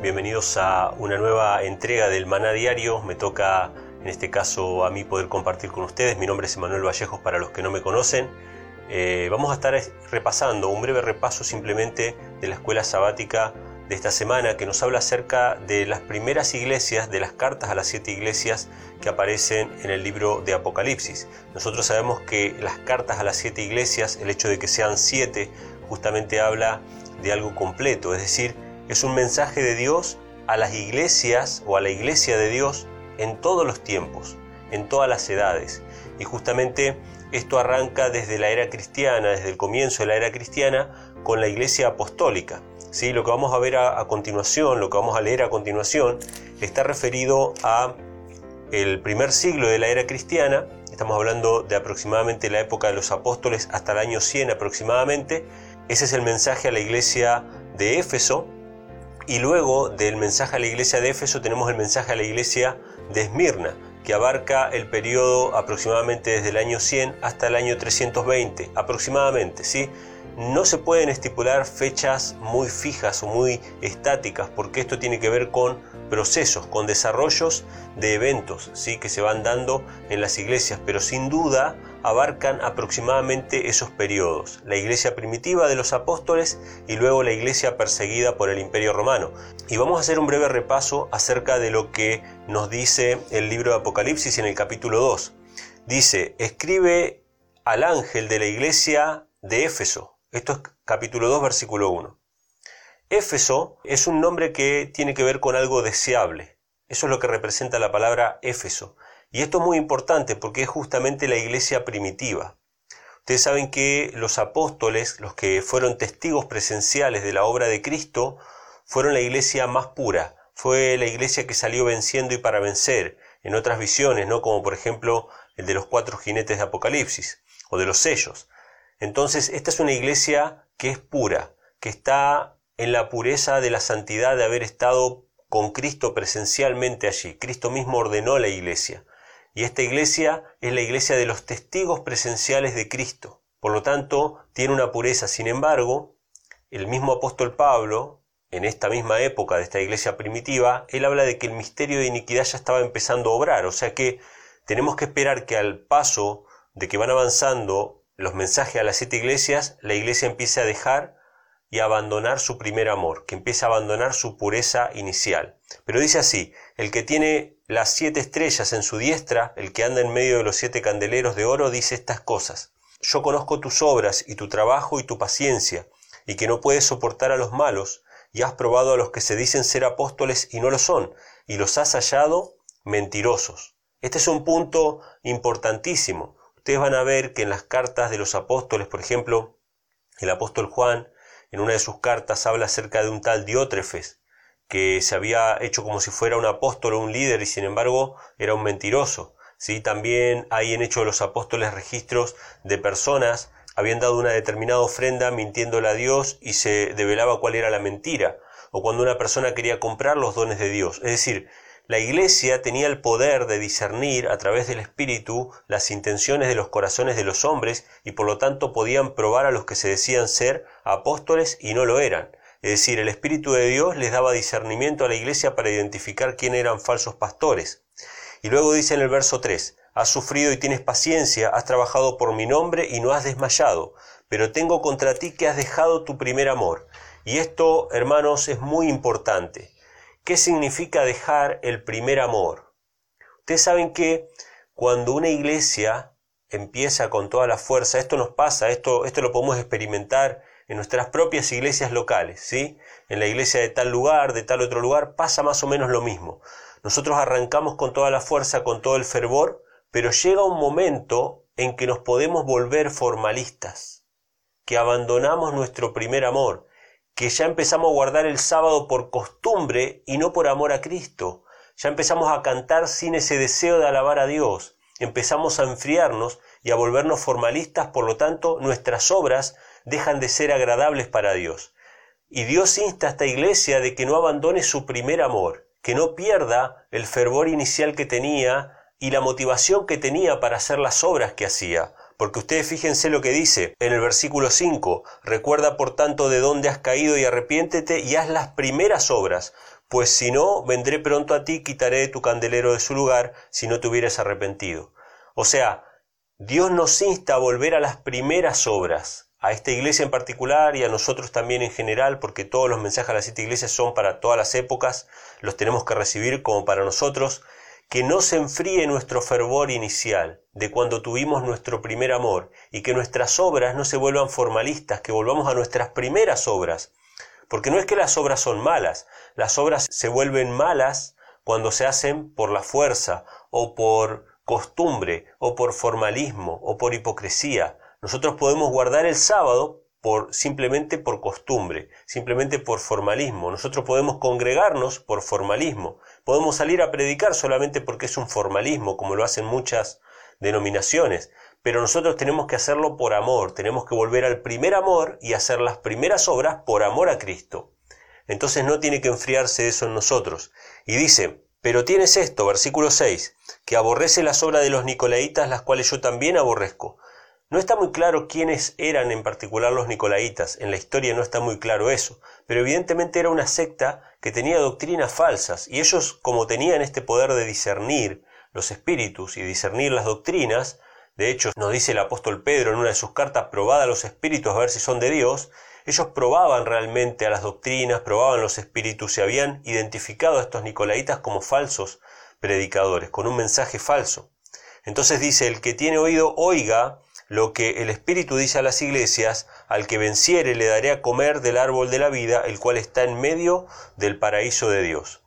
Bienvenidos a una nueva entrega del Maná Diario. Me toca, en este caso, a mí poder compartir con ustedes. Mi nombre es Emanuel Vallejos, para los que no me conocen. Eh, vamos a estar repasando un breve repaso simplemente de la escuela sabática de esta semana que nos habla acerca de las primeras iglesias, de las cartas a las siete iglesias que aparecen en el libro de Apocalipsis. Nosotros sabemos que las cartas a las siete iglesias, el hecho de que sean siete, justamente habla de algo completo, es decir, es un mensaje de Dios a las iglesias o a la iglesia de Dios en todos los tiempos, en todas las edades. Y justamente esto arranca desde la era cristiana, desde el comienzo de la era cristiana, con la iglesia apostólica. ¿Sí? Lo que vamos a ver a, continuación, lo que vamos a leer a continuación, está referido a el primer siglo de la era cristiana, estamos hablando de aproximadamente la época de los apóstoles hasta el año 100 aproximadamente, ese es el mensaje a la iglesia de Éfeso, y luego del mensaje a la iglesia de Éfeso tenemos el mensaje a la iglesia de Esmirna, que abarca el periodo aproximadamente desde el año 100 hasta el año 320, aproximadamente, ¿sí? No se pueden estipular fechas muy fijas o muy estáticas, porque esto tiene que ver con procesos, con desarrollos de eventos, ¿sí? Que se van dando en las iglesias, pero sin duda abarcan aproximadamente esos periodos, la iglesia primitiva de los apóstoles y luego la iglesia perseguida por el imperio romano. Y vamos a hacer un breve repaso acerca de lo que nos dice el libro de Apocalipsis en el capítulo 2. Dice, escribe al ángel de la iglesia de Éfeso. Esto es capítulo 2, versículo 1. Éfeso es un nombre que tiene que ver con algo deseable. Eso es lo que representa la palabra Éfeso. Y esto es muy importante porque es justamente la iglesia primitiva. Ustedes saben que los apóstoles, los que fueron testigos presenciales de la obra de Cristo, fueron la iglesia más pura, fue la iglesia que salió venciendo y para vencer en otras visiones, ¿no? como por ejemplo el de los cuatro jinetes de Apocalipsis o de los sellos. Entonces, esta es una iglesia que es pura, que está en la pureza de la santidad de haber estado con Cristo presencialmente allí. Cristo mismo ordenó la iglesia. Y esta iglesia es la iglesia de los testigos presenciales de Cristo. Por lo tanto, tiene una pureza. Sin embargo, el mismo apóstol Pablo, en esta misma época de esta iglesia primitiva, él habla de que el misterio de iniquidad ya estaba empezando a obrar. O sea que tenemos que esperar que al paso de que van avanzando los mensajes a las siete iglesias, la iglesia empiece a dejar y abandonar su primer amor, que empiece a abandonar su pureza inicial. Pero dice así, el que tiene las siete estrellas en su diestra, el que anda en medio de los siete candeleros de oro, dice estas cosas. Yo conozco tus obras y tu trabajo y tu paciencia, y que no puedes soportar a los malos, y has probado a los que se dicen ser apóstoles y no lo son, y los has hallado mentirosos. Este es un punto importantísimo. Ustedes van a ver que en las cartas de los apóstoles, por ejemplo, el apóstol Juan, en una de sus cartas habla acerca de un tal Diótrefes, que se había hecho como si fuera un apóstol o un líder y sin embargo era un mentiroso. ¿sí? También hay en Hechos de los Apóstoles registros de personas habían dado una determinada ofrenda mintiéndole a Dios y se develaba cuál era la mentira, o cuando una persona quería comprar los dones de Dios. Es decir, la Iglesia tenía el poder de discernir a través del Espíritu las intenciones de los corazones de los hombres y por lo tanto podían probar a los que se decían ser apóstoles y no lo eran. Es decir, el Espíritu de Dios les daba discernimiento a la iglesia para identificar quién eran falsos pastores. Y luego dice en el verso 3, has sufrido y tienes paciencia, has trabajado por mi nombre y no has desmayado, pero tengo contra ti que has dejado tu primer amor. Y esto, hermanos, es muy importante. ¿Qué significa dejar el primer amor? Ustedes saben que cuando una iglesia empieza con toda la fuerza, esto nos pasa, esto, esto lo podemos experimentar en nuestras propias iglesias locales, ¿sí? En la iglesia de tal lugar, de tal otro lugar, pasa más o menos lo mismo. Nosotros arrancamos con toda la fuerza, con todo el fervor, pero llega un momento en que nos podemos volver formalistas, que abandonamos nuestro primer amor, que ya empezamos a guardar el sábado por costumbre y no por amor a Cristo. Ya empezamos a cantar sin ese deseo de alabar a Dios. Empezamos a enfriarnos y a volvernos formalistas, por lo tanto nuestras obras dejan de ser agradables para Dios. Y Dios insta a esta iglesia de que no abandone su primer amor, que no pierda el fervor inicial que tenía y la motivación que tenía para hacer las obras que hacía. Porque ustedes fíjense lo que dice en el versículo 5, recuerda por tanto de dónde has caído y arrepiéntete y haz las primeras obras, pues si no, vendré pronto a ti, quitaré de tu candelero de su lugar, si no te hubieras arrepentido. O sea, Dios nos insta a volver a las primeras obras, a esta iglesia en particular y a nosotros también en general, porque todos los mensajes a las siete iglesias son para todas las épocas, los tenemos que recibir como para nosotros, que no se enfríe nuestro fervor inicial de cuando tuvimos nuestro primer amor y que nuestras obras no se vuelvan formalistas, que volvamos a nuestras primeras obras. Porque no es que las obras son malas, las obras se vuelven malas cuando se hacen por la fuerza o por costumbre o por formalismo o por hipocresía. Nosotros podemos guardar el sábado por simplemente por costumbre, simplemente por formalismo. Nosotros podemos congregarnos por formalismo. Podemos salir a predicar solamente porque es un formalismo, como lo hacen muchas denominaciones. Pero nosotros tenemos que hacerlo por amor, tenemos que volver al primer amor y hacer las primeras obras por amor a Cristo. Entonces no tiene que enfriarse eso en nosotros. Y dice, pero tienes esto, versículo 6, que aborrece las obras de los nicolaitas, las cuales yo también aborrezco. No está muy claro quiénes eran en particular los nicolaitas, en la historia no está muy claro eso, pero evidentemente era una secta que tenía doctrinas falsas, y ellos, como tenían este poder de discernir los espíritus y discernir las doctrinas, de hecho nos dice el apóstol Pedro en una de sus cartas, probada a los espíritus a ver si son de Dios, ellos probaban realmente a las doctrinas, probaban los espíritus y habían identificado a estos nicolaitas como falsos predicadores, con un mensaje falso. Entonces dice, el que tiene oído, oiga lo que el Espíritu dice a las iglesias, al que venciere le daré a comer del árbol de la vida, el cual está en medio del paraíso de Dios.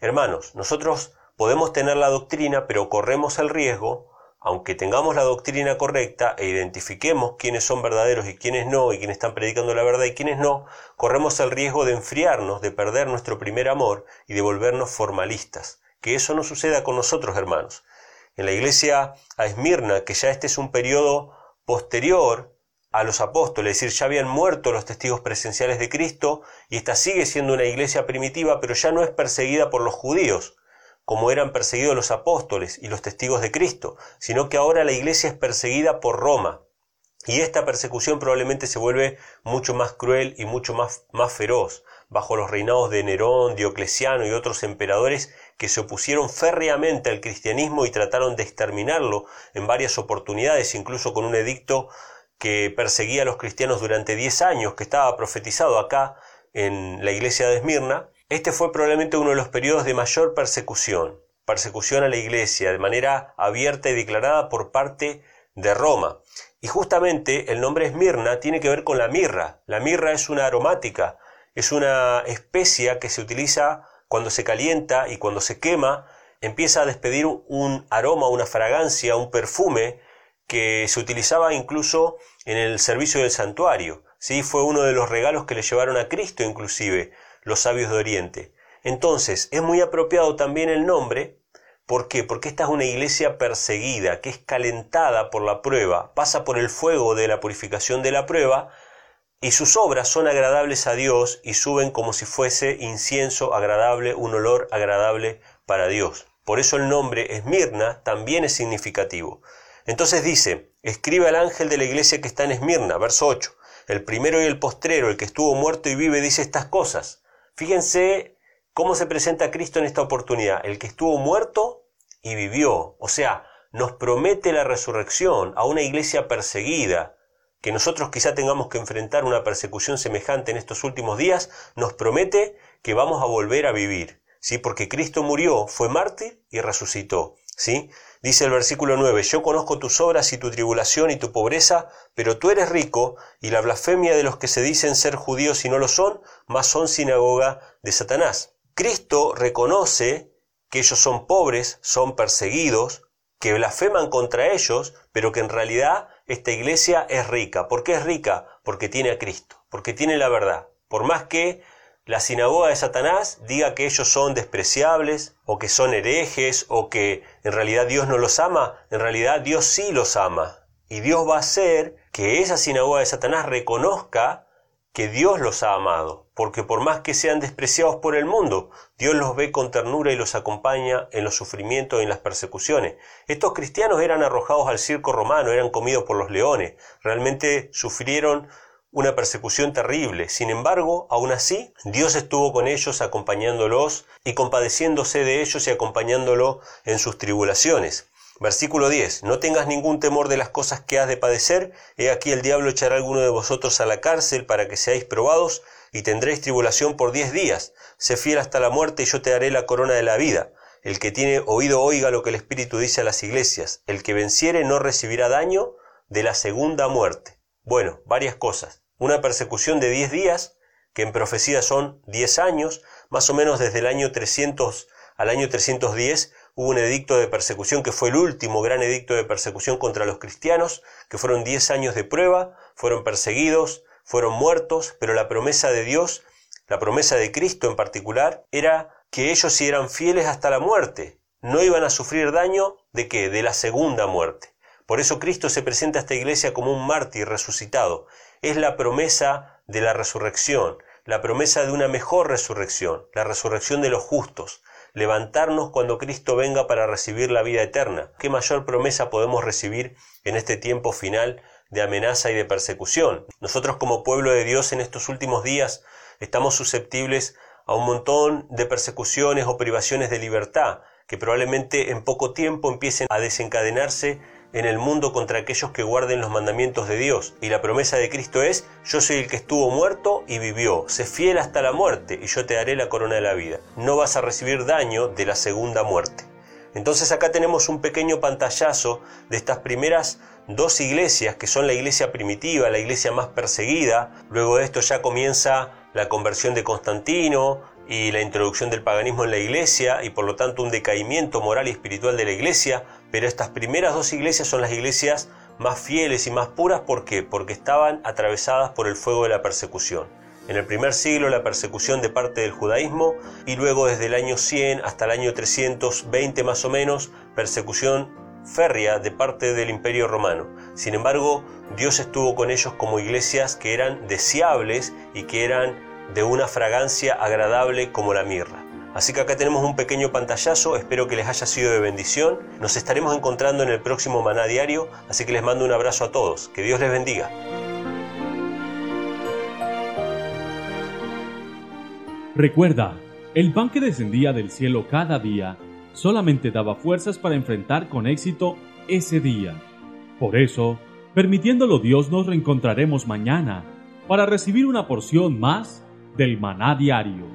Hermanos, nosotros podemos tener la doctrina, pero corremos el riesgo, aunque tengamos la doctrina correcta e identifiquemos quiénes son verdaderos y quiénes no, y quiénes están predicando la verdad y quiénes no, corremos el riesgo de enfriarnos, de perder nuestro primer amor y de volvernos formalistas. Que eso no suceda con nosotros, hermanos. En la iglesia a Esmirna, que ya este es un periodo posterior a los apóstoles, es decir, ya habían muerto los testigos presenciales de Cristo y esta sigue siendo una iglesia primitiva, pero ya no es perseguida por los judíos, como eran perseguidos los apóstoles y los testigos de Cristo, sino que ahora la iglesia es perseguida por Roma. Y esta persecución probablemente se vuelve mucho más cruel y mucho más, más feroz, bajo los reinados de Nerón, Diocleciano y otros emperadores que se opusieron férreamente al cristianismo y trataron de exterminarlo en varias oportunidades, incluso con un edicto que perseguía a los cristianos durante 10 años, que estaba profetizado acá en la iglesia de Esmirna, este fue probablemente uno de los periodos de mayor persecución, persecución a la iglesia de manera abierta y declarada por parte de Roma. Y justamente el nombre Esmirna tiene que ver con la mirra. La mirra es una aromática, es una especia que se utiliza cuando se calienta y cuando se quema, empieza a despedir un aroma, una fragancia, un perfume que se utilizaba incluso en el servicio del santuario. ¿sí? Fue uno de los regalos que le llevaron a Cristo inclusive los sabios de Oriente. Entonces, es muy apropiado también el nombre. ¿Por qué? Porque esta es una iglesia perseguida, que es calentada por la prueba, pasa por el fuego de la purificación de la prueba, y sus obras son agradables a Dios y suben como si fuese incienso agradable, un olor agradable para Dios. Por eso el nombre Esmirna también es significativo. Entonces dice, escribe al ángel de la iglesia que está en Esmirna, verso 8. El primero y el postrero, el que estuvo muerto y vive, dice estas cosas. Fíjense cómo se presenta Cristo en esta oportunidad. El que estuvo muerto y vivió. O sea, nos promete la resurrección a una iglesia perseguida, que nosotros quizá tengamos que enfrentar una persecución semejante en estos últimos días, nos promete que vamos a volver a vivir, ¿sí? Porque Cristo murió, fue mártir y resucitó, ¿sí? Dice el versículo 9, yo conozco tus obras y tu tribulación y tu pobreza, pero tú eres rico, y la blasfemia de los que se dicen ser judíos y no lo son, más son sinagoga de Satanás. Cristo reconoce que ellos son pobres, son perseguidos, que blasfeman contra ellos, pero que en realidad esta iglesia es rica. ¿Por qué es rica? Porque tiene a Cristo, porque tiene la verdad. Por más que la sinagoga de Satanás diga que ellos son despreciables o que son herejes o que en realidad Dios no los ama, en realidad Dios sí los ama. Y Dios va a hacer que esa sinagoga de Satanás reconozca que Dios los ha amado, porque por más que sean despreciados por el mundo, Dios los ve con ternura y los acompaña en los sufrimientos y en las persecuciones. Estos cristianos eran arrojados al circo romano, eran comidos por los leones, realmente sufrieron una persecución terrible. Sin embargo, aún así, Dios estuvo con ellos acompañándolos y compadeciéndose de ellos y acompañándolo en sus tribulaciones. Versículo 10. No tengas ningún temor de las cosas que has de padecer. He aquí el diablo echará a alguno de vosotros a la cárcel para que seáis probados y tendréis tribulación por diez días. Sé fiel hasta la muerte y yo te daré la corona de la vida. El que tiene oído oiga lo que el Espíritu dice a las iglesias. El que venciere no recibirá daño de la segunda muerte. Bueno, varias cosas. Una persecución de diez días, que en profecía son diez años, más o menos desde el año 300 al año 310 hubo un edicto de persecución que fue el último gran edicto de persecución contra los cristianos, que fueron diez años de prueba, fueron perseguidos, fueron muertos, pero la promesa de Dios, la promesa de Cristo en particular, era que ellos si eran fieles hasta la muerte, no iban a sufrir daño de qué? De la segunda muerte. Por eso Cristo se presenta a esta iglesia como un mártir resucitado. Es la promesa de la resurrección, la promesa de una mejor resurrección, la resurrección de los justos, levantarnos cuando Cristo venga para recibir la vida eterna. ¿Qué mayor promesa podemos recibir en este tiempo final de amenaza y de persecución? Nosotros como pueblo de Dios en estos últimos días estamos susceptibles a un montón de persecuciones o privaciones de libertad que probablemente en poco tiempo empiecen a desencadenarse en el mundo contra aquellos que guarden los mandamientos de Dios. Y la promesa de Cristo es, yo soy el que estuvo muerto y vivió, sé fiel hasta la muerte y yo te daré la corona de la vida. No vas a recibir daño de la segunda muerte. Entonces acá tenemos un pequeño pantallazo de estas primeras dos iglesias, que son la iglesia primitiva, la iglesia más perseguida. Luego de esto ya comienza la conversión de Constantino, y la introducción del paganismo en la iglesia y por lo tanto un decaimiento moral y espiritual de la iglesia, pero estas primeras dos iglesias son las iglesias más fieles y más puras, ¿por qué? Porque estaban atravesadas por el fuego de la persecución. En el primer siglo la persecución de parte del judaísmo y luego desde el año 100 hasta el año 320 más o menos, persecución férrea de parte del imperio romano. Sin embargo, Dios estuvo con ellos como iglesias que eran deseables y que eran de una fragancia agradable como la mirra. Así que acá tenemos un pequeño pantallazo, espero que les haya sido de bendición. Nos estaremos encontrando en el próximo Maná Diario, así que les mando un abrazo a todos. Que Dios les bendiga. Recuerda, el pan que descendía del cielo cada día solamente daba fuerzas para enfrentar con éxito ese día. Por eso, permitiéndolo Dios, nos reencontraremos mañana para recibir una porción más del maná diario.